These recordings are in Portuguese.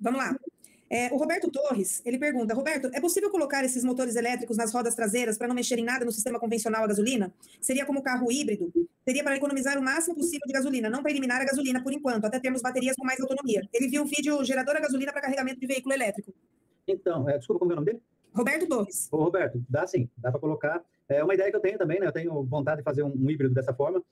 Vamos lá. É, o Roberto Torres, ele pergunta, Roberto, é possível colocar esses motores elétricos nas rodas traseiras para não mexer em nada no sistema convencional a gasolina? Seria como carro híbrido? Seria para economizar o máximo possível de gasolina, não para eliminar a gasolina por enquanto, até termos baterias com mais autonomia. Ele viu o vídeo gerador a gasolina para carregamento de veículo elétrico. Então, é, desculpa, como é o nome dele? Roberto Torres. Ô, Roberto, dá sim, dá para colocar. É uma ideia que eu tenho também, né? Eu tenho vontade de fazer um, um híbrido dessa forma.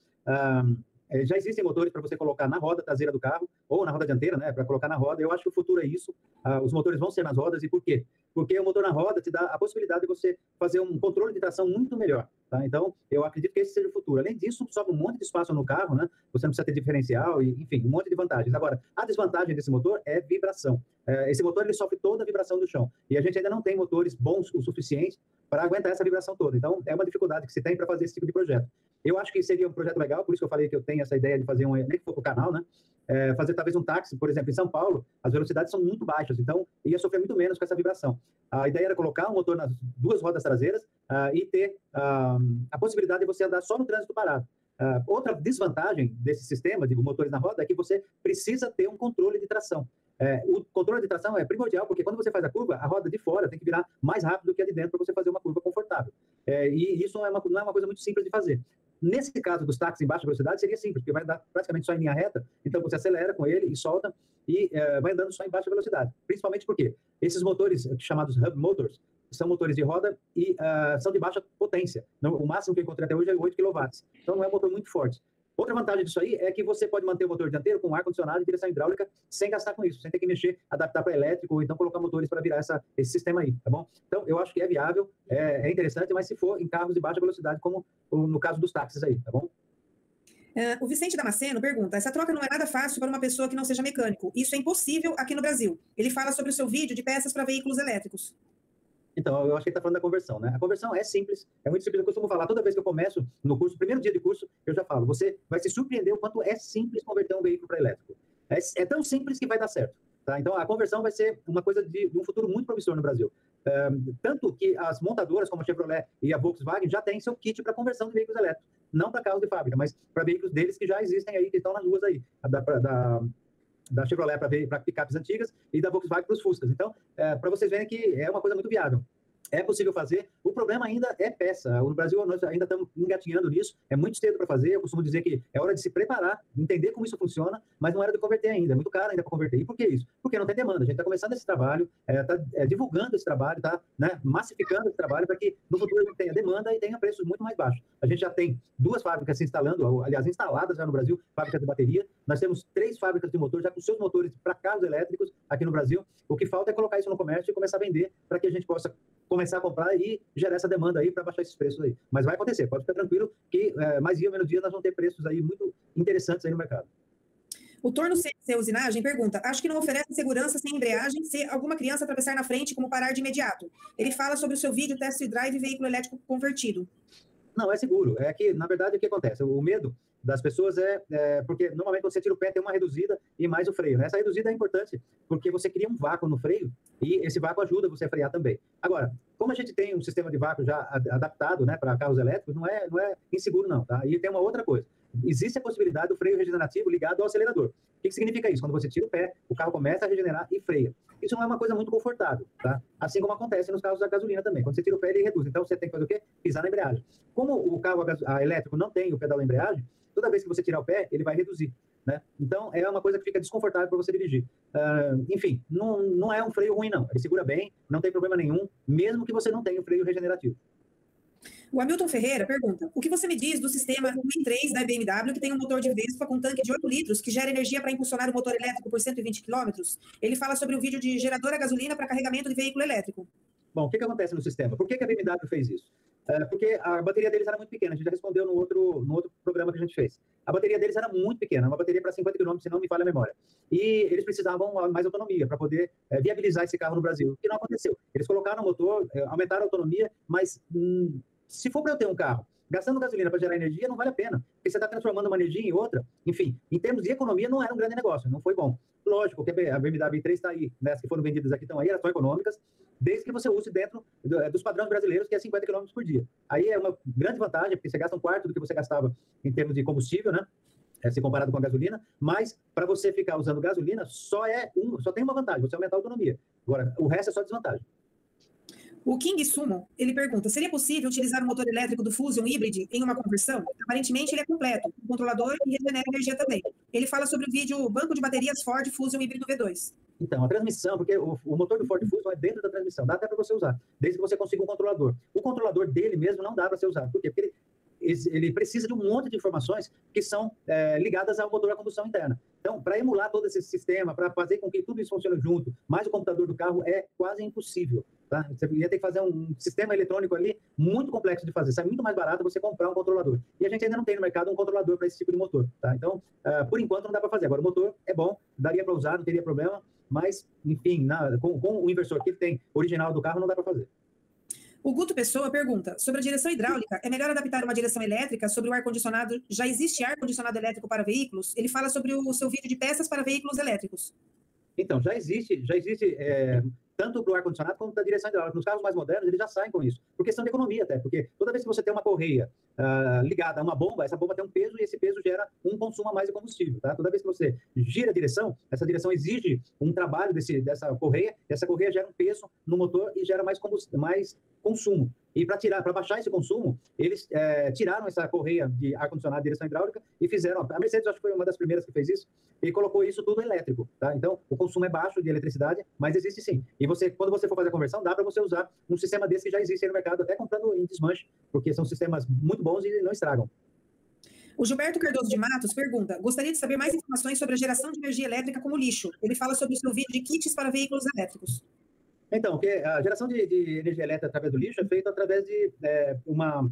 É, já existem motores para você colocar na roda traseira do carro ou na roda dianteira, né, para colocar na roda. Eu acho que o futuro é isso. Ah, os motores vão ser nas rodas e por quê? Porque o motor na roda te dá a possibilidade de você fazer um controle de tração muito melhor. Tá? Então, eu acredito que esse seja o futuro. Além disso, sobra um monte de espaço no carro, né? Você não precisa ter diferencial e, enfim, um monte de vantagens. Agora, a desvantagem desse motor é vibração. É, esse motor ele sofre toda a vibração do chão e a gente ainda não tem motores bons o suficiente para aguentar essa vibração toda. Então, é uma dificuldade que se tem para fazer esse tipo de projeto. Eu acho que seria um projeto legal, por isso que eu falei que eu tenho essa ideia de fazer um, nem que for o canal, né? É, fazer talvez um táxi, por exemplo, em São Paulo, as velocidades são muito baixas, então ia sofrer muito menos com essa vibração. A ideia era colocar um motor nas duas rodas traseiras uh, e ter uh, a possibilidade de você andar só no trânsito parado. Uh, outra desvantagem desse sistema de motores na roda é que você precisa ter um controle de tração. É, o controle de tração é primordial, porque quando você faz a curva, a roda de fora tem que virar mais rápido que a de dentro para você fazer uma curva confortável. É, e isso não é, uma, não é uma coisa muito simples de fazer. Nesse caso dos táxis em baixa velocidade, seria simples, porque vai andar praticamente só em linha reta, então você acelera com ele e solta e é, vai andando só em baixa velocidade. Principalmente porque esses motores chamados hub motors são motores de roda e uh, são de baixa potência. o máximo que eu encontrei até hoje é 8 kW. Então não é um motor muito forte. Outra vantagem disso aí é que você pode manter o motor dianteiro com ar-condicionado e direção hidráulica sem gastar com isso, sem ter que mexer, adaptar para elétrico ou então colocar motores para virar essa, esse sistema aí, tá bom? Então, eu acho que é viável, é, é interessante, mas se for em carros de baixa velocidade, como no caso dos táxis aí, tá bom? Uh, o Vicente Damasceno pergunta: essa troca não é nada fácil para uma pessoa que não seja mecânico. Isso é impossível aqui no Brasil. Ele fala sobre o seu vídeo de peças para veículos elétricos. Então, eu acho que ele está falando da conversão, né? A conversão é simples, é muito simples. Eu costumo falar, toda vez que eu começo no curso, primeiro dia de curso, eu já falo, você vai se surpreender o quanto é simples converter um veículo para elétrico. É, é, tão simples que vai dar certo. Tá? Então, a conversão vai ser uma coisa de, de um futuro muito promissor no Brasil. É, tanto que as montadoras, como a Chevrolet e a Volkswagen, já têm seu kit para conversão de veículos elétricos. Não para carros de fábrica, mas para veículos deles que já existem aí, que estão nas ruas aí. Da, da, da Chevrolet para picapes antigas e da Volkswagen para os Fuscas. Então, é, para vocês verem que é uma coisa muito viável é possível fazer. O problema ainda é peça. No Brasil, nós ainda estamos engatinhando nisso. É muito cedo para fazer. Eu costumo dizer que é hora de se preparar, entender como isso funciona, mas não era de converter ainda. É muito caro ainda para converter. E por que isso? Porque não tem demanda. A gente está começando esse trabalho, está é, é, divulgando esse trabalho, está né, massificando esse trabalho para que no futuro a gente tenha demanda e tenha preços muito mais baixos. A gente já tem duas fábricas se instalando, aliás, instaladas já no Brasil, fábricas de bateria. Nós temos três fábricas de motor já com seus motores para carros elétricos aqui no Brasil. O que falta é colocar isso no comércio e começar a vender para que a gente possa começar a comprar e gerar essa demanda aí para baixar esses preços aí. Mas vai acontecer, pode ficar tranquilo que é, mais dia ou menos dia nós vamos ter preços aí muito interessantes aí no mercado. O torno C usinagem pergunta: acho que não oferece segurança sem embreagem se alguma criança atravessar na frente, como parar de imediato. Ele fala sobre o seu vídeo test drive veículo elétrico convertido. Não, é seguro. É que, na verdade, o que acontece? O medo das pessoas é, é, porque normalmente você tira o pé tem uma reduzida e mais o freio. Né? Essa reduzida é importante porque você cria um vácuo no freio e esse vácuo ajuda você a frear também. Agora, como a gente tem um sistema de vácuo já adaptado né, para carros elétricos, não é, não é inseguro não, tá? E tem uma outra coisa. Existe a possibilidade do freio regenerativo ligado ao acelerador. O que, que significa isso? Quando você tira o pé, o carro começa a regenerar e freia. Isso não é uma coisa muito confortável, tá? Assim como acontece nos carros da gasolina também. Quando você tira o pé, ele reduz. Então, você tem que fazer o quê? Pisar na embreagem. Como o carro a, a elétrico não tem o pedal da embreagem, toda vez que você tirar o pé, ele vai reduzir. Né? Então, é uma coisa que fica desconfortável para você dirigir. Uh, enfim, não, não é um freio ruim, não. Ele segura bem, não tem problema nenhum, mesmo que você não tenha o freio regenerativo. O Hamilton Ferreira pergunta: o que você me diz do sistema i3 da BMW que tem um motor de Vespa com tanque de 8 litros que gera energia para impulsionar o motor elétrico por 120 km? Ele fala sobre o vídeo de gerador a gasolina para carregamento de veículo elétrico. Bom, o que, que acontece no sistema? Por que, que a BMW fez isso? É, porque a bateria deles era muito pequena, a gente já respondeu no outro, no outro programa que a gente fez. A bateria deles era muito pequena, uma bateria para 50 km, se não me falha a memória. E eles precisavam mais autonomia para poder é, viabilizar esse carro no Brasil, que não aconteceu. Eles colocaram o motor, é, aumentaram a autonomia, mas hum, se for para eu ter um carro gastando gasolina para gerar energia, não vale a pena, porque você está transformando uma energia em outra. Enfim, em termos de economia, não era um grande negócio, não foi bom. Lógico que a BMW 3 está aí, né, as que foram vendidas aqui estão aí, elas são econômicas, desde que você use dentro é, dos padrões brasileiros, que é 50 km por dia. Aí é uma grande vantagem, porque você gasta um quarto do que você gastava em termos de combustível, né? é, se comparado com a gasolina, mas para você ficar usando gasolina, só é um, só tem uma vantagem, você aumentar a autonomia. Agora, o resto é só desvantagem. O King Sumo, ele pergunta, seria possível utilizar o motor elétrico do Fusion Hybrid em uma conversão? Aparentemente ele é completo, controlador e regenera energia também. Ele fala sobre o vídeo Banco de Baterias Ford Fusion Híbrido V2. Então, a transmissão, porque o, o motor do Ford Fusion é dentro da transmissão, dá até para você usar, desde que você consiga um controlador. O controlador dele mesmo não dá para ser usado. Por quê? Porque ele ele precisa de um monte de informações que são é, ligadas ao motor a combustão interna. Então, para emular todo esse sistema, para fazer com que tudo isso funcione junto, mais o computador do carro, é quase impossível. Tá? Você ia ter que fazer um sistema eletrônico ali muito complexo de fazer. Sai muito mais barato você comprar um controlador. E a gente ainda não tem no mercado um controlador para esse tipo de motor. Tá? Então, uh, por enquanto, não dá para fazer. Agora, o motor é bom, daria para usar, não teria problema, mas, enfim, na, com, com o inversor que ele tem original do carro, não dá para fazer. O Guto Pessoa pergunta: sobre a direção hidráulica, é melhor adaptar uma direção elétrica sobre o ar-condicionado? Já existe ar-condicionado elétrico para veículos? Ele fala sobre o seu vídeo de peças para veículos elétricos. Então, já existe, já existe é, tanto para o ar-condicionado quanto para a direção hidráulica. Nos carros mais modernos, eles já saem com isso, por questão de economia até, porque toda vez que você tem uma correia uh, ligada a uma bomba, essa bomba tem um peso e esse peso gera um consumo a mais de combustível. Tá? Toda vez que você gira a direção, essa direção exige um trabalho desse, dessa correia, essa correia gera um peso no motor e gera mais, mais consumo. E para tirar, para baixar esse consumo, eles é, tiraram essa correia de ar condicionado, direção hidráulica e fizeram. A Mercedes acho que foi uma das primeiras que fez isso e colocou isso tudo elétrico, tá? Então o consumo é baixo de eletricidade, mas existe sim. E você, quando você for fazer a conversão, dá para você usar um sistema desse que já existe no mercado, até comprando em desmanche, porque são sistemas muito bons e não estragam. O Gilberto Cardoso de Matos pergunta: gostaria de saber mais informações sobre a geração de energia elétrica como lixo. Ele fala sobre o seu vídeo de kits para veículos elétricos. Então, porque a geração de, de, energia elétrica através do lixo é feita através de é, uma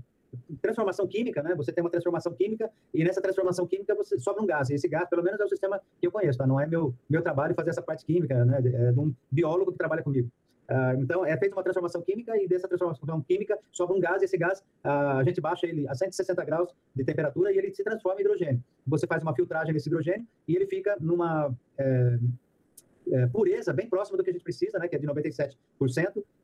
transformação química, né? Você tem uma transformação química e nessa transformação química você sobra um gás. E esse gás, pelo menos, é o sistema que eu conheço, tá? Não é meu, meu trabalho fazer essa parte química, né? É de um biólogo que trabalha comigo. Uh, então, é feita uma transformação química e dessa transformação química sobra um gás e esse gás, uh, a gente baixa ele a 160 graus de temperatura e ele se transforma em hidrogênio. Você faz uma filtragem desse hidrogênio e ele fica numa... É, é, pureza bem próxima do que a gente precisa, né, que é de 97%,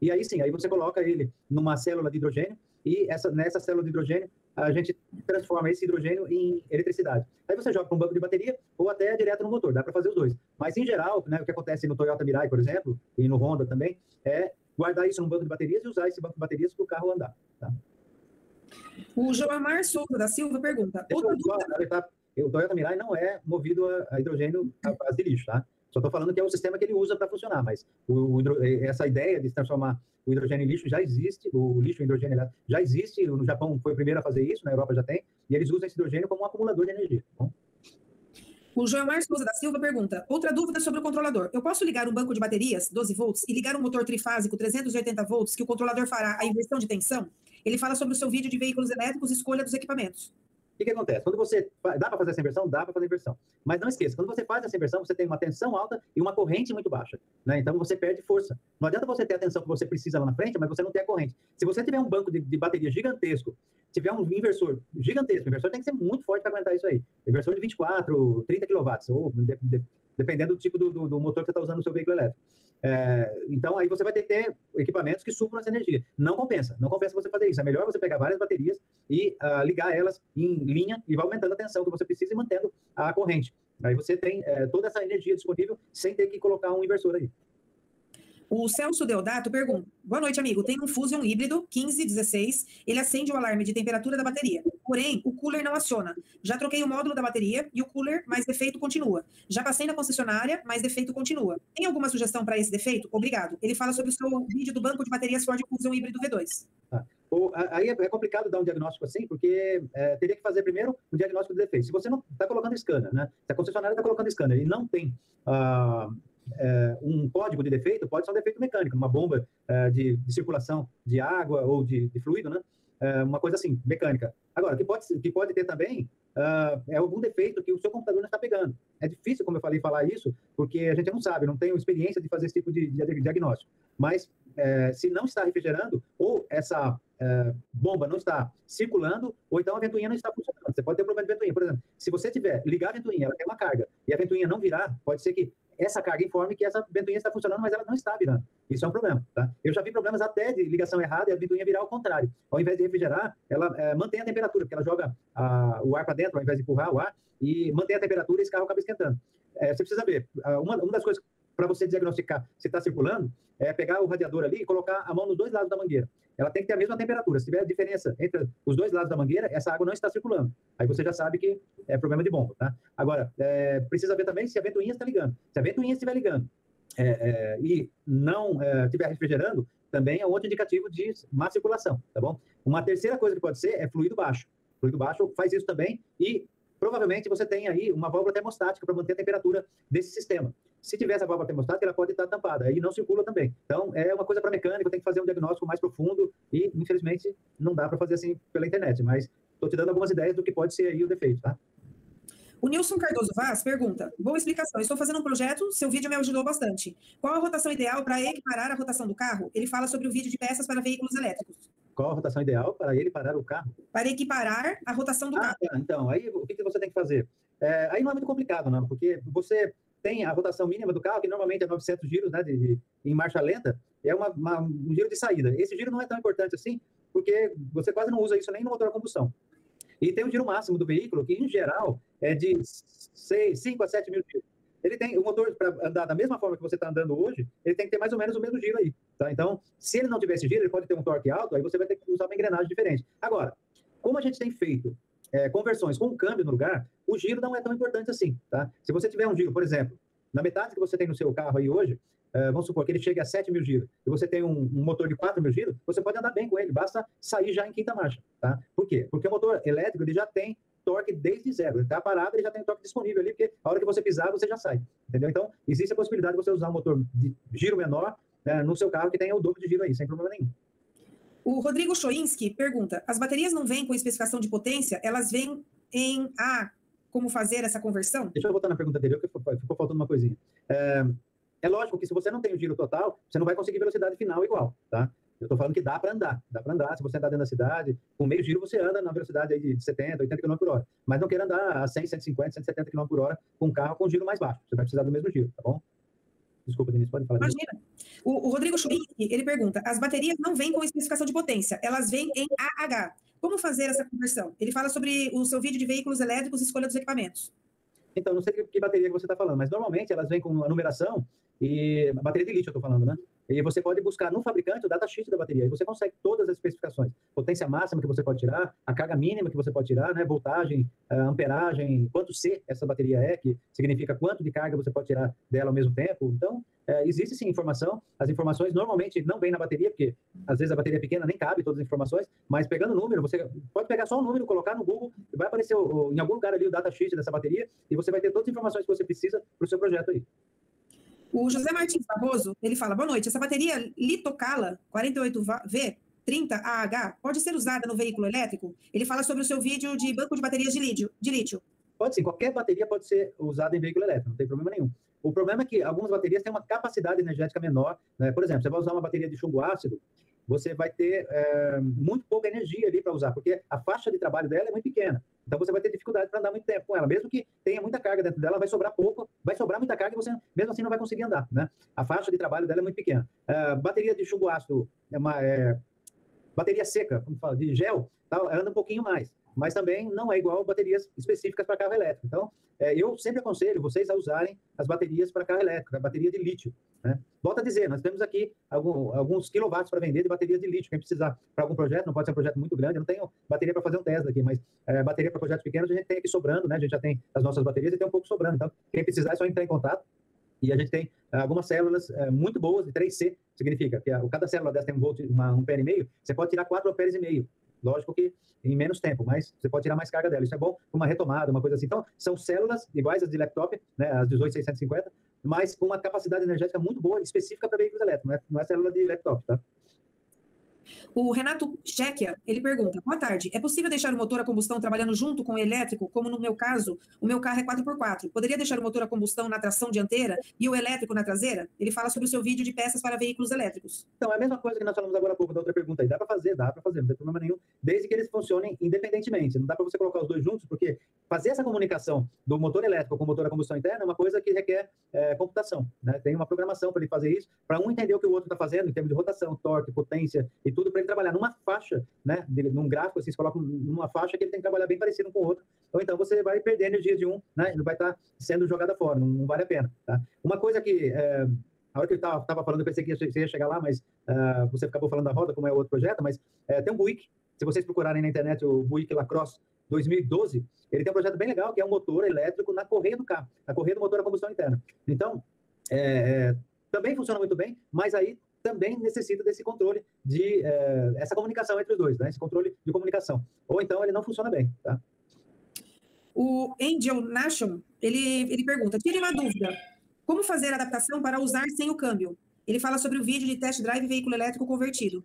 e aí sim, aí você coloca ele numa célula de hidrogênio, e essa, nessa célula de hidrogênio, a gente transforma esse hidrogênio em eletricidade. Aí você joga para um banco de bateria ou até direto no motor, dá para fazer os dois. Mas, em geral, né, o que acontece no Toyota Mirai, por exemplo, e no Honda também, é guardar isso num banco de baterias e usar esse banco de baterias para o carro andar. Tá? O Joamar Souza da Silva pergunta. O Toyota Mirai não é movido a hidrogênio à base de lixo, tá? Só estou falando que é o sistema que ele usa para funcionar, mas o, o, essa ideia de transformar o hidrogênio em lixo já existe, o lixo em hidrogênio já existe, no Japão foi o primeiro a fazer isso, na Europa já tem, e eles usam esse hidrogênio como um acumulador de energia. Tá o Joelmar Souza da Silva pergunta: outra dúvida sobre o controlador. Eu posso ligar um banco de baterias, 12 volts, e ligar um motor trifásico, 380 volts, que o controlador fará a inversão de tensão? Ele fala sobre o seu vídeo de veículos elétricos e escolha dos equipamentos. Que, que acontece? Quando você. Dá para fazer essa inversão? Dá para fazer inversão. Mas não esqueça, quando você faz essa inversão, você tem uma tensão alta e uma corrente muito baixa. Né? Então você perde força. Não adianta você ter a tensão que você precisa lá na frente, mas você não tem a corrente. Se você tiver um banco de, de bateria gigantesco, tiver um inversor gigantesco, o inversor tem que ser muito forte para aguentar isso aí. Inversor de 24, 30 kW, ou de, de, dependendo do tipo do, do, do motor que você está usando no seu veículo elétrico. É, então, aí você vai ter que ter equipamentos que supram essa energia. Não compensa, não compensa você fazer isso. É melhor você pegar várias baterias e uh, ligar elas em linha e vai aumentando a tensão que você precisa e mantendo a corrente. Aí você tem é, toda essa energia disponível sem ter que colocar um inversor aí. O Celso Deodato pergunta: Boa noite, amigo. Tem um Fusion híbrido 1516. Ele acende o alarme de temperatura da bateria. Porém, o cooler não aciona. Já troquei o módulo da bateria e o cooler, mas defeito continua. Já passei na concessionária, mas defeito continua. Tem alguma sugestão para esse defeito? Obrigado. Ele fala sobre o seu vídeo do banco de baterias Ford Fusion híbrido V2. Ah, aí é, é complicado dar um diagnóstico assim, porque é, teria que fazer primeiro um diagnóstico de defeito. Se você não está colocando scanner, né? Se a concessionária está colocando scanner e não tem. Uh, é, um código de defeito pode ser um defeito mecânico, uma bomba é, de, de, circulação de água ou de, de fluido, né? É, uma coisa assim, mecânica. Agora, que pode, que pode ter também uh, é algum defeito que o seu computador não está pegando. É difícil, como eu falei, falar isso, porque a gente não sabe, não tem experiência de fazer esse tipo de, de diagnóstico. Mas é, se não está refrigerando, ou essa é, bomba não está circulando, ou então a ventoinha não está funcionando. Você pode ter um problema de ventoinha. Por exemplo, se você tiver ligar a ventoinha, ela tem uma carga, e a ventoinha não virar, pode ser que essa carga informe que essa ventoinha está funcionando, mas ela não está virando. Isso é um problema, tá? Eu já vi problemas até de ligação errada e a ventoinha virar ao contrário. Ao invés de refrigerar, ela é, mantém a temperatura, porque ela joga a, o ar para dentro, ao invés de empurrar o ar, e mantém a temperatura e esse carro acaba esquentando. É, você precisa ver, uma, uma das coisas para você diagnosticar se está circulando, é pegar o radiador ali e colocar a mão nos dois lados da mangueira. Ela tem que ter a mesma temperatura. Se tiver diferença entre os dois lados da mangueira, essa água não está circulando. Aí você já sabe que é problema de bomba, tá? Agora, é, precisa ver também se a ventoinha está ligando. Se a ventoinha estiver ligando é, é, e não é, estiver refrigerando, também é outro indicativo de má circulação, tá bom? Uma terceira coisa que pode ser é fluido baixo. Fluido baixo faz isso também e provavelmente você tem aí uma válvula termostática para manter a temperatura desse sistema. Se tiver essa válvula termostática, ela pode estar tampada, aí não circula também. Então, é uma coisa para mecânico, tem que fazer um diagnóstico mais profundo e, infelizmente, não dá para fazer assim pela internet, mas estou te dando algumas ideias do que pode ser aí o defeito, tá? O Nilson Cardoso Vaz pergunta: Boa explicação. Estou fazendo um projeto, seu vídeo me ajudou bastante. Qual a rotação ideal para equiparar a rotação do carro? Ele fala sobre o vídeo de peças para veículos elétricos. Qual a rotação ideal para ele parar o carro? Para equiparar a rotação do ah, carro. Tá. Então, aí o que, que você tem que fazer? É, aí não é muito complicado, não, porque você tem a rotação mínima do carro, que normalmente é 900 giros, né, de, de em marcha lenta, é uma, uma, um giro de saída. Esse giro não é tão importante assim, porque você quase não usa isso nem no motor a combustão. E tem o giro máximo do veículo, que em geral é de 6, 5 a 7 mil giros. Ele tem o motor para andar da mesma forma que você está andando hoje, ele tem que ter mais ou menos o mesmo giro aí. Tá? Então, se ele não tiver esse giro, ele pode ter um torque alto, aí você vai ter que usar uma engrenagem diferente. Agora, como a gente tem feito é, conversões com um câmbio no lugar, o giro não é tão importante assim, tá? Se você tiver um giro, por exemplo, na metade que você tem no seu carro aí hoje, é, vamos supor que ele chegue a 7 mil giros, e você tem um, um, motor de 4 mil giros, você pode andar bem com ele, basta sair já em quinta marcha, tá? Por quê? Porque o motor elétrico, ele já tem torque desde zero. Ele está parado, ele já tem torque disponível ali, porque a hora que você pisar, você já sai. Entendeu? Então, existe a possibilidade de você usar um motor de giro menor né, no seu carro que tenha o dobro de giro aí, sem problema nenhum. O Rodrigo Choinski pergunta: as baterias não vêm com especificação de potência, elas vêm em A. Como fazer essa conversão? Deixa eu voltar na pergunta anterior, que ficou faltando uma coisinha. É, é lógico que se você não tem o giro total, você não vai conseguir velocidade final igual, tá? Eu estou falando que dá para andar, dá para andar. Se você andar dentro da cidade, com meio giro você anda na velocidade aí de 70, 80 km por hora. Mas não queira andar a 100, 150, 170 km por hora com um carro com giro mais baixo. Você vai precisar do mesmo giro, tá bom? Desculpa, Denise, pode falar. Imagina. O, o, Rodrigo Schubin, ele pergunta, as baterias não vêm com especificação de potência, elas vêm em AH. Como fazer essa conversão? Ele fala sobre o seu vídeo de veículos elétricos e escolha dos equipamentos. Então, não sei que bateria que você está falando, mas normalmente elas vêm com a numeração e a bateria de lítio eu estou falando, né? E você pode buscar no fabricante o datasheet da bateria, e você consegue todas as especificações. Potência máxima que você pode tirar, a carga mínima que você pode tirar, né? voltagem, amperagem, quanto C essa bateria é, que significa quanto de carga você pode tirar dela ao mesmo tempo. Então, é, existe sim informação. As informações normalmente não vêm na bateria, porque às vezes a bateria é pequena, nem cabe todas as informações, mas pegando o número, você pode pegar só o número, colocar no Google, vai aparecer em algum lugar ali o datasheet dessa bateria, e você vai ter todas as informações que você precisa para o seu projeto aí. O José Martins Barroso, ele fala, boa noite, essa bateria Litocala 48V 30AH pode ser usada no veículo elétrico? Ele fala sobre o seu vídeo de banco de baterias de lítio. De lítio. Pode sim, qualquer bateria pode ser usada em veículo elétrico, não tem problema nenhum. O problema é que algumas baterias têm uma capacidade energética menor. Né? Por exemplo, você vai usar uma bateria de chumbo ácido, você vai ter é, muito pouca energia ali para usar, porque a faixa de trabalho dela é muito pequena. Então você vai ter dificuldade para andar muito tempo com ela. Mesmo que tenha muita carga dentro dela, vai sobrar pouco, vai sobrar muita carga e você, mesmo assim, não vai conseguir andar. Né? A faixa de trabalho dela é muito pequena. Uh, bateria de chumbo ácido, é uma, é, bateria seca, como fala, de gel, tá, anda um pouquinho mais mas também não é igual baterias específicas para carro elétrico. Então, é, eu sempre aconselho vocês a usarem as baterias para carro elétrico, a bateria de lítio. Né? A dizer, nós temos aqui algum, alguns quilowatts para vender de baterias de lítio. Quem precisar para algum projeto, não pode ser um projeto muito grande, eu não tenho bateria para fazer um Tesla aqui, mas é, bateria para projetos pequenos a gente tem aqui sobrando, né? a gente já tem as nossas baterias e tem um pouco sobrando. Então, quem precisar é só entrar em contato. E a gente tem é, algumas células é, muito boas de 3C, significa que a, cada célula dessa tem um, volt, uma, um pé e meio, você pode tirar 4 amperes e meio. Lógico que em menos tempo, mas você pode tirar mais carga dela. Isso é bom uma retomada, uma coisa assim. Então, são células iguais às de laptop, né, as 18650, mas com uma capacidade energética muito boa, específica para veículos elétricos, não é, não é célula de laptop, tá? O Renato Chequia, ele pergunta: Boa tarde, é possível deixar o motor a combustão trabalhando junto com o elétrico, como no meu caso, o meu carro é 4x4? Poderia deixar o motor a combustão na tração dianteira e o elétrico na traseira? Ele fala sobre o seu vídeo de peças para veículos elétricos. Então, é a mesma coisa que nós falamos agora há pouco da outra pergunta aí. Dá para fazer, dá para fazer, não tem problema nenhum, desde que eles funcionem independentemente. Não dá para você colocar os dois juntos, porque fazer essa comunicação do motor elétrico com o motor a combustão interna é uma coisa que requer é, computação. Né? Tem uma programação para ele fazer isso, para um entender o que o outro está fazendo em termos de rotação, torque, potência e tudo, para ele trabalhar numa faixa, né? Num gráfico, assim, você coloca numa faixa que ele tem que trabalhar bem parecido com o outro. Ou então você vai perder energia de um, né? Vai estar tá sendo jogada fora, não, não, vale a pena. Tá? Uma coisa que. É, a hora que eu estava falando, eu pensei que você ia chegar lá, mas uh, você acabou falando da roda, como é outro projeto, mas uh, tem um Buick, se vocês procurarem na internet o Buick Lacrosse 2012, ele tem um projeto bem legal, que é um motor elétrico na correia do carro, na correia do motor a combustão interna. Então, é, também funciona muito bem, mas aí também necessita desse controle de é, essa comunicação entre os dois, né? Esse controle de comunicação. Ou então ele não funciona bem, tá? O Angel Nation, ele, ele pergunta, tire uma dúvida, como fazer a adaptação para usar sem o câmbio? Ele fala sobre o vídeo de test drive veículo elétrico convertido.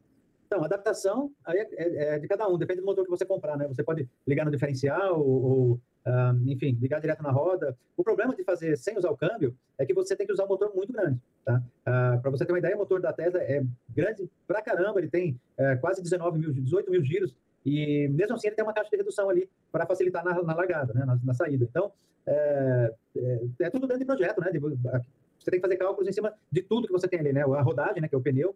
Então, adaptação aí é, é, é, de cada um, depende do motor que você comprar, né? Você pode ligar no diferencial ou, ou enfim, ligar direto na roda. O problema de fazer sem usar o câmbio é que você tem que usar um motor muito grande, tá? Uh, Para você ter uma ideia, o motor da Tesla é grande pra caramba, ele tem uh, quase 19 mil, 18 mil giros e mesmo assim ele tem uma caixa de redução ali para facilitar na, na, largada, né? Na, na saída. Então, é, é, é, tudo dentro de projeto, né? De, você tem que fazer cálculos em cima de tudo que você tem ali, né? A rodagem, né? Que é o pneu,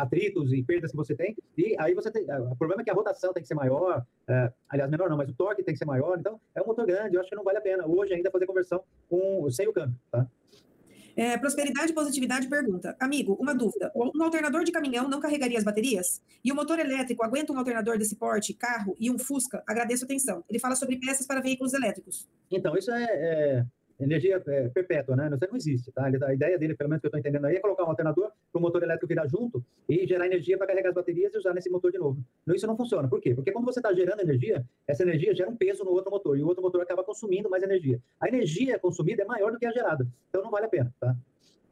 atritos e perdas que você tem. E aí você tem. O problema é que a rotação tem que ser maior, é, aliás, menor não, mas o torque tem que ser maior. Então, é um motor grande. Eu acho que não vale a pena hoje ainda fazer conversão com, sem o câmbio, tá? É, prosperidade e positividade pergunta: Amigo, uma dúvida. Um alternador de caminhão não carregaria as baterias? E o motor elétrico aguenta um alternador desse porte, carro e um Fusca? Agradeço a atenção. Ele fala sobre peças para veículos elétricos. Então, isso é, é energia é, perpétua, né? Não existe, tá? A ideia dele, pelo menos que eu estou entendendo aí, é colocar um alternador para o motor elétrico virar junto e gerar energia para carregar as baterias e usar nesse motor de novo. Não, isso não funciona. Por quê? Porque quando você está gerando energia, essa energia gera um peso no outro motor e o outro motor acaba consumindo mais energia. A energia consumida é maior do que a gerada, então não vale a pena, tá?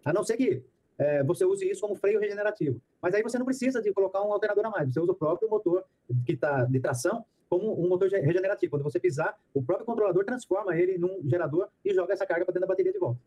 A não ser que é, você use isso como freio regenerativo. Mas aí você não precisa de colocar um alternador a mais, você usa o próprio motor que está de tração como um motor regenerativo. Quando você pisar, o próprio controlador transforma ele num gerador e joga essa carga para dentro da bateria de volta.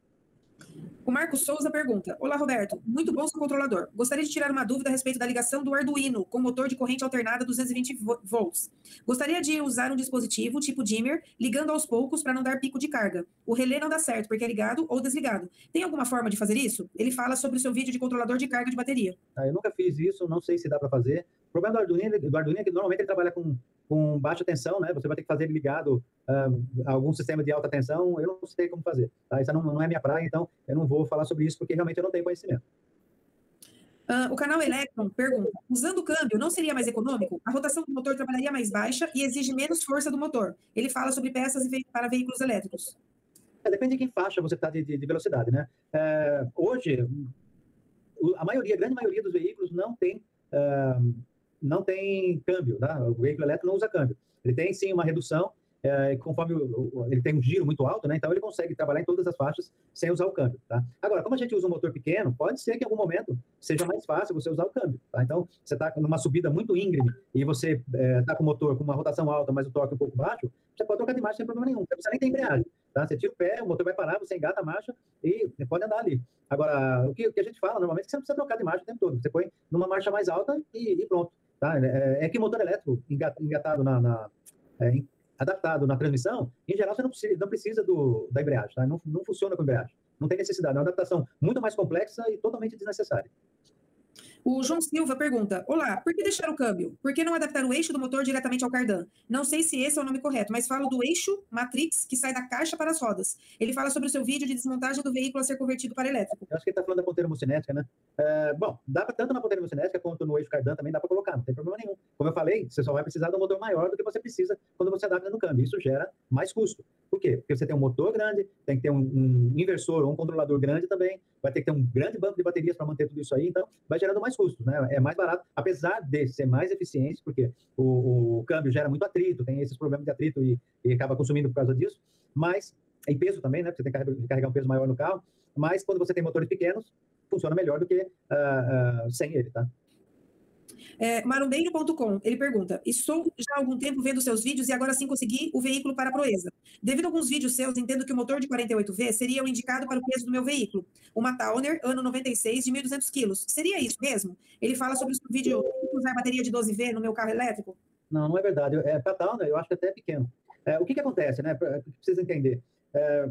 O Marcos Souza pergunta: Olá, Roberto. Muito bom seu controlador. Gostaria de tirar uma dúvida a respeito da ligação do Arduino com motor de corrente alternada 220 volts. Gostaria de usar um dispositivo tipo dimmer ligando aos poucos para não dar pico de carga. O relé não dá certo porque é ligado ou desligado. Tem alguma forma de fazer isso? Ele fala sobre o seu vídeo de controlador de carga de bateria. Ah, eu nunca fiz isso, não sei se dá para fazer. O problema do Arduino, do Arduino é que normalmente ele trabalha com, com baixa tensão, né? Você vai ter que fazer ele ligado uh, a algum sistema de alta tensão. Eu não sei como fazer. Tá? Isso não, não é minha praia, então eu não vou falar sobre isso porque realmente eu não tenho conhecimento. Uh, o canal Electron pergunta: usando o câmbio, não seria mais econômico? A rotação do motor trabalharia mais baixa e exige menos força do motor. Ele fala sobre peças para veículos elétricos. É, depende de que faixa você está de, de, de, velocidade, né? É, hoje, a maioria, a grande maioria dos veículos não tem uh, não tem câmbio, tá? o veículo elétrico não usa câmbio. Ele tem sim uma redução, é, conforme o, o, ele tem um giro muito alto, né? Então ele consegue trabalhar em todas as faixas sem usar o câmbio, tá? Agora, como a gente usa um motor pequeno, pode ser que em algum momento seja mais fácil você usar o câmbio, tá? Então, você está numa subida muito íngreme e você está é, tá com o motor com uma rotação alta, mas o torque um pouco baixo, você pode trocar de marcha sem problema nenhum. Precisa nem ter embreagem, tá? Você tira o pé, o motor vai parar, você engata a marcha e pode andar ali. Agora, o que, o que a gente fala normalmente é que você não precisa trocar de marcha o tempo todo. Você põe numa marcha mais alta e, e pronto. Tá? É, é, que motor elétrico engatado na, na é, adaptado na transmissão, em geral você não precisa, não precisa do, da embreagem, tá? não, não funciona com embreagem. Não tem necessidade, é uma adaptação muito mais complexa e totalmente desnecessária. O João Silva pergunta: Olá, por que deixar o câmbio? Por que não adaptar o eixo do motor diretamente ao cardan? Não sei se esse é o nome correto, mas falo do eixo matrix que sai da caixa para as rodas. Ele fala sobre o seu vídeo de desmontagem do veículo a ser convertido para elétrico. Eu acho que ele está falando da ponteira hemocinética, né? É, bom, dá pra, tanto na ponteira hemocinética quanto no eixo cardan também dá para colocar, não tem problema nenhum. Como eu falei, você só vai precisar de um motor maior do que você precisa quando você adapta no câmbio. Isso gera mais custo. Por quê? Porque você tem um motor grande, tem que ter um, um inversor ou um controlador grande também, vai ter que ter um grande banco de baterias para manter tudo isso aí, então vai gerando mais custos, né? É mais barato, apesar de ser mais eficiente, porque o, o câmbio gera muito atrito, tem esses problemas de atrito e, e, acaba consumindo por causa disso, mas, e peso também, né? Você tem que carregar um peso maior no carro, mas quando você tem motores pequenos, funciona melhor do que uh, uh, sem ele, tá? É, Marumbeiro.com, ele pergunta: Estou já há algum tempo vendo seus vídeos e agora sim consegui o veículo para a proeza. Devido a alguns vídeos seus, entendo que o motor de 48V seria o indicado para o peso do meu veículo. Uma Towner, ano 96, de 1.200 quilos. Seria isso mesmo? Ele fala sobre o vídeo usar bateria de 12V no meu carro elétrico? Não, não é verdade. É, para Towner, eu acho que até é pequeno. É, o que, que acontece, né? Precisa entender. É,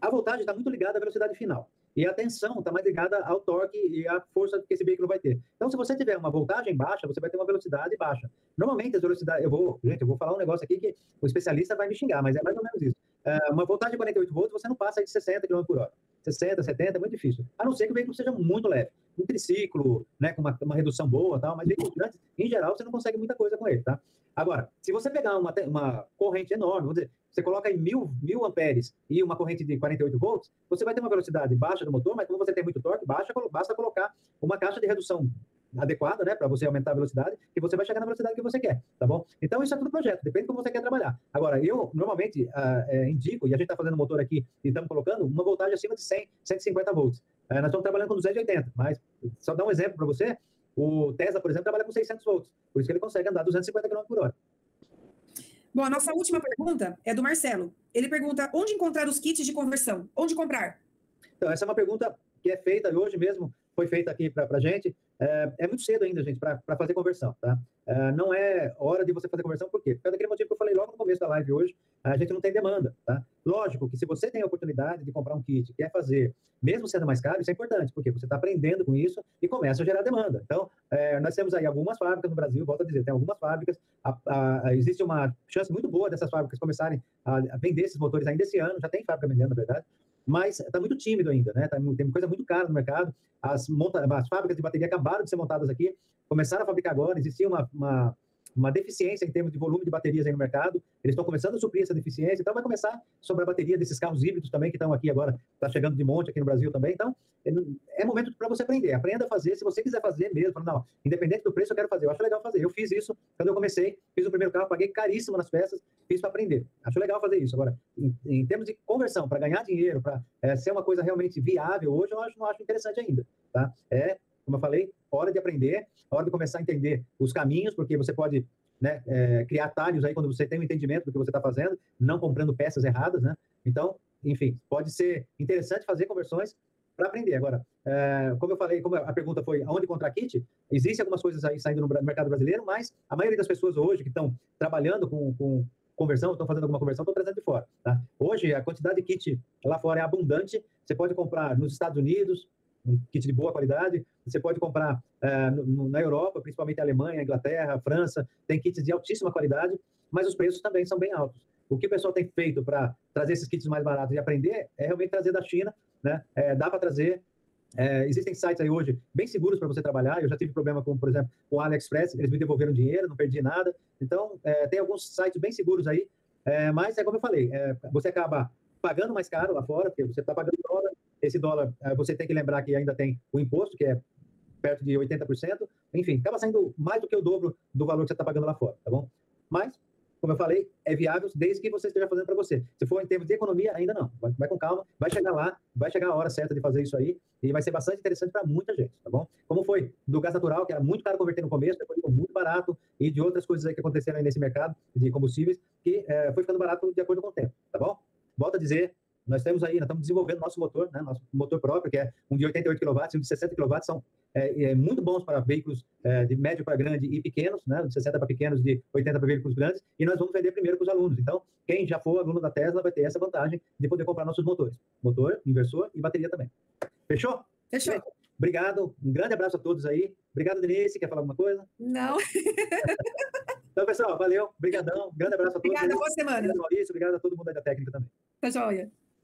a voltagem está muito ligada à velocidade final. E a tensão está mais ligada ao torque e à força que esse veículo vai ter. Então, se você tiver uma voltagem baixa, você vai ter uma velocidade baixa. Normalmente, as velocidades. Eu vou, gente, eu vou falar um negócio aqui que o especialista vai me xingar, mas é mais ou menos isso. É, uma voltagem de 48 volts, você não passa de 60 km por hora. 60, 70 é muito difícil. A não ser que o veículo seja muito leve. Um triciclo, né, com uma, uma redução boa tal, mas veículos grandes, em geral, você não consegue muita coisa com ele, tá? Agora, se você pegar uma, uma corrente enorme, vamos dizer, você coloca aí mil, mil amperes e uma corrente de 48 volts, você vai ter uma velocidade baixa do motor, mas como você tem muito torque, baixa, basta colocar uma caixa de redução adequada, né, para você aumentar a velocidade, e você vai chegar na velocidade que você quer, tá bom? Então, isso é tudo projeto, depende de como você quer trabalhar. Agora, eu normalmente uh, é, indico, e a gente está fazendo motor aqui e estamos colocando uma voltagem acima de 100, 150 volts. Uh, nós estamos trabalhando com 280, mas só dar um exemplo para você, o Tesla, por exemplo, trabalha com 600 volts, por isso que ele consegue andar 250 km por hora. Bom, a nossa última pergunta é do Marcelo. Ele pergunta onde encontrar os kits de conversão? Onde comprar? Então, essa é uma pergunta que é feita hoje mesmo, foi feita aqui para a gente. É, é, muito cedo ainda, gente, para fazer conversão, tá? É, não é hora de você fazer conversão, por quê? Por causa daquele motivo que eu falei logo no começo da live hoje, a gente não tem demanda, tá? Lógico que se você tem a oportunidade de comprar um kit, quer fazer, mesmo sendo mais caro, isso é importante, porque você está aprendendo com isso e começa a gerar demanda. Então, é, nós temos aí algumas fábricas no Brasil, volto a dizer, tem algumas fábricas, a, a, a, existe uma chance muito boa dessas fábricas começarem a, vender esses motores ainda esse ano, já tem fábrica vendendo, na verdade, mas está muito tímido ainda, né? Tá, tem coisa muito cara no mercado. As, monta, as fábricas de bateria acabaram de ser montadas aqui, começaram a fabricar agora. Existia uma, uma uma deficiência em termos de volume de baterias aí no mercado. Eles estão começando a suprir essa deficiência, então vai começar sobre a bateria desses carros híbridos também, que estão aqui agora, está chegando de monte aqui no Brasil também. Então, é, é momento para você aprender. Aprenda a fazer. Se você quiser fazer mesmo, não, independente do preço, eu quero fazer. Eu acho legal fazer. Eu fiz isso quando eu comecei, fiz o primeiro carro, paguei caríssimo nas peças, fiz para aprender. Acho legal fazer isso. Agora, em, em termos de conversão, para ganhar dinheiro, para é, ser uma coisa realmente viável, hoje eu acho, não acho interessante ainda. Tá? É, como eu falei, hora de aprender, hora de começar a entender os caminhos, porque você pode né, é, criar atalhos aí quando você tem um entendimento do que você está fazendo, não comprando peças erradas, né? Então, enfim, pode ser interessante fazer conversões para aprender. Agora, é, como eu falei, como a pergunta foi aonde comprar kit, existem algumas coisas aí saindo no mercado brasileiro, mas a maioria das pessoas hoje que estão trabalhando com, com conversão, estão fazendo alguma conversão, estão trazendo de fora. Tá? Hoje, a quantidade de kit lá fora é abundante. Você pode comprar nos Estados Unidos, um kit de boa qualidade. Você pode comprar é, no, na Europa, principalmente Alemanha, Inglaterra, França, tem kits de altíssima qualidade, mas os preços também são bem altos. O que o pessoal tem feito para trazer esses kits mais baratos e aprender é realmente trazer da China, né? É, dá para trazer. É, existem sites aí hoje bem seguros para você trabalhar. Eu já tive problema com, por exemplo, o AliExpress, eles me devolveram dinheiro, não perdi nada. Então, é, tem alguns sites bem seguros aí, é, mas é como eu falei, você acaba pagando mais caro lá fora, porque você está pagando dólar, esse dólar, eh, você tem que lembrar que ainda tem o imposto, que é perto de 80%. Enfim, acaba saindo mais do que o dobro do valor que você está pagando lá fora, tá bom? Mas, como eu falei, é viável desde que você esteja fazendo para você. Se for em termos de economia, ainda não. Vai, vai, com calma, vai chegar lá, vai chegar a hora certa de fazer isso aí e vai ser bastante interessante para muita gente, tá bom? Como foi do gás natural, que era muito caro converter no começo, depois ficou muito barato, e de outras coisas aí que aconteceram aí nesse mercado de combustíveis, que é, foi ficando barato de acordo com o tempo, tá bom? Volto a dizer, nós temos aí, nós estamos desenvolvendo nosso motor, né, nosso motor próprio, que é um de 88 kW e um de 60 kW, são é, é, muito bons para veículos é, de médio para grande e pequenos, né, de 60 para pequenos, de 80 para veículos grandes, e nós vamos vender primeiro para os alunos. Então, quem já for aluno da Tesla vai ter essa vantagem de poder comprar nossos motores, motor, inversor e bateria também. Fechou? Fechou. Obrigado, um grande abraço a todos aí. Obrigado, Denise. Quer falar alguma coisa? Não. então, pessoal, valeu, obrigadão. Grande abraço a todos. Obrigada, boa semana. Obrigado, Maurício. Obrigado a todo mundo aí da técnica também. Tá joia.